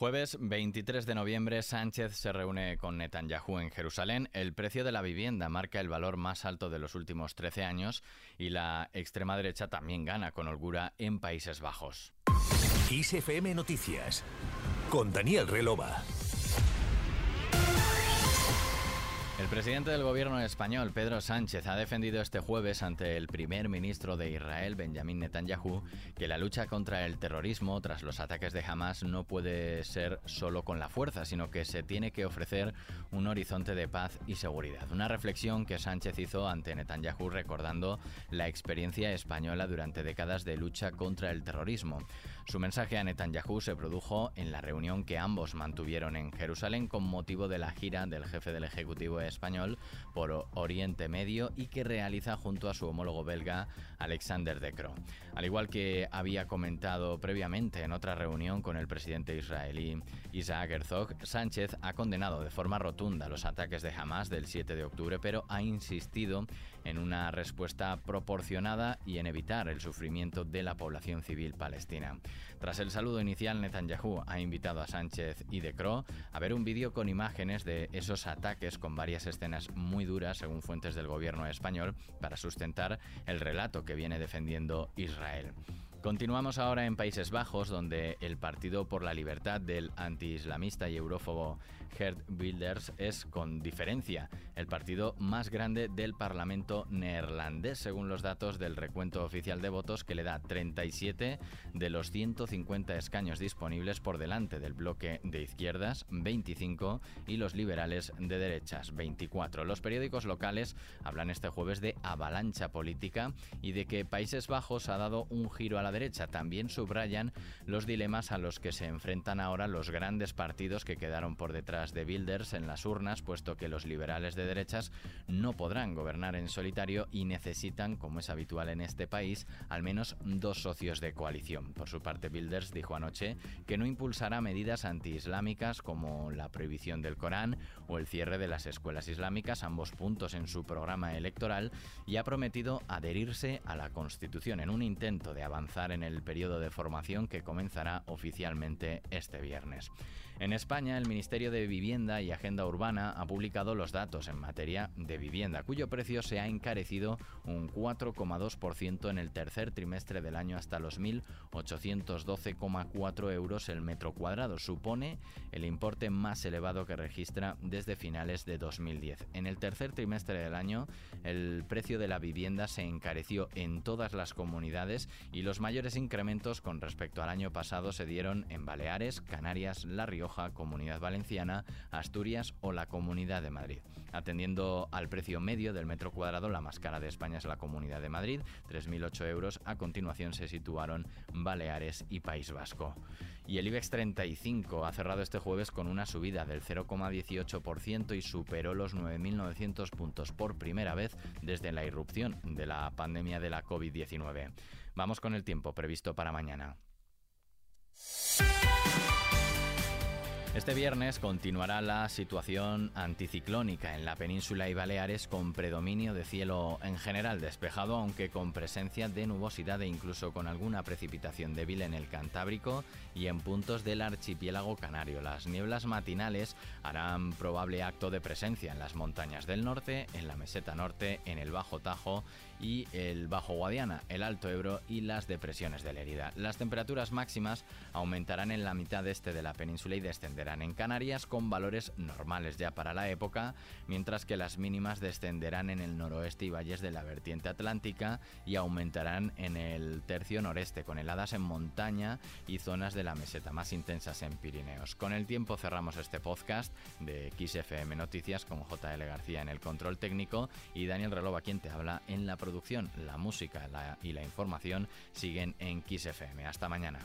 Jueves 23 de noviembre, Sánchez se reúne con Netanyahu en Jerusalén. El precio de la vivienda marca el valor más alto de los últimos 13 años y la extrema derecha también gana con holgura en Países Bajos. ISFM Noticias con Daniel Relova. Presidente del gobierno español, Pedro Sánchez, ha defendido este jueves ante el primer ministro de Israel, Benjamin Netanyahu, que la lucha contra el terrorismo tras los ataques de Hamas no puede ser solo con la fuerza, sino que se tiene que ofrecer un horizonte de paz y seguridad. Una reflexión que Sánchez hizo ante Netanyahu recordando la experiencia española durante décadas de lucha contra el terrorismo. Su mensaje a Netanyahu se produjo en la reunión que ambos mantuvieron en Jerusalén con motivo de la gira del jefe del Ejecutivo español por Oriente Medio y que realiza junto a su homólogo belga Alexander De Croo. Al igual que había comentado previamente en otra reunión con el presidente israelí Isaac Herzog, Sánchez ha condenado de forma rotunda los ataques de Hamas del 7 de octubre, pero ha insistido en una respuesta proporcionada y en evitar el sufrimiento de la población civil palestina. Tras el saludo inicial, Netanyahu ha invitado a Sánchez y De Croo a ver un vídeo con imágenes de esos ataques con varias escenas muy duras, según fuentes del gobierno español, para sustentar el relato que viene defendiendo Israel. Continuamos ahora en Países Bajos, donde el Partido por la Libertad del antiislamista y eurófobo Gert Wilders es, con diferencia, el partido más grande del Parlamento neerlandés, según los datos del recuento oficial de votos, que le da 37 de los 150 escaños disponibles por delante del bloque de izquierdas, 25, y los liberales de derechas, 24. Los periódicos locales hablan este jueves de avalancha política y de que Países Bajos ha dado un giro a la derecha. También subrayan los dilemas a los que se enfrentan ahora los grandes partidos que quedaron por detrás de Bilders en las urnas, puesto que los liberales de derechas no podrán gobernar en solitario y necesitan, como es habitual en este país, al menos dos socios de coalición. Por su parte, Bilders dijo anoche que no impulsará medidas antiislámicas como la prohibición del Corán o el cierre de las escuelas islámicas, ambos puntos en su programa electoral, y ha prometido adherirse a la Constitución en un intento de avanzar en el periodo de formación que comenzará oficialmente este viernes. En España, el Ministerio de Vivienda y Agenda Urbana ha publicado los datos en materia de vivienda, cuyo precio se ha encarecido un 4,2% en el tercer trimestre del año hasta los 1.812,4 euros el metro cuadrado. Supone el importe más elevado que registra desde finales de 2010. En el tercer trimestre del año, el precio de la vivienda se encareció en todas las comunidades y los mayores incrementos con respecto al año pasado se dieron en Baleares, Canarias, La Rioja, Comunidad Valenciana, Asturias o la Comunidad de Madrid. Atendiendo al precio medio del metro cuadrado, la más cara de España es la Comunidad de Madrid, 3.008 euros. A continuación se situaron Baleares y País Vasco. Y el IBEX 35 ha cerrado este jueves con una subida del 0,18% y superó los 9.900 puntos por primera vez desde la irrupción de la pandemia de la COVID-19. Vamos con el tiempo previsto para mañana. Este viernes continuará la situación anticiclónica en la península y Baleares con predominio de cielo en general despejado, aunque con presencia de nubosidad e incluso con alguna precipitación débil en el Cantábrico y en puntos del archipiélago canario. Las nieblas matinales harán probable acto de presencia en las montañas del norte, en la meseta norte, en el Bajo Tajo y el Bajo Guadiana, el Alto Ebro y las depresiones de Lérida. Las temperaturas máximas aumentarán en la mitad este de la península y descenderán en Canarias con valores normales ya para la época, mientras que las mínimas descenderán en el noroeste y valles de la vertiente atlántica y aumentarán en el tercio noreste con heladas en montaña y zonas de la meseta más intensas en Pirineos. Con el tiempo cerramos este podcast de XFM Noticias con JL García en el control técnico y Daniel Relova quien te habla en la producción la música y la información siguen en Kiss FM. Hasta mañana.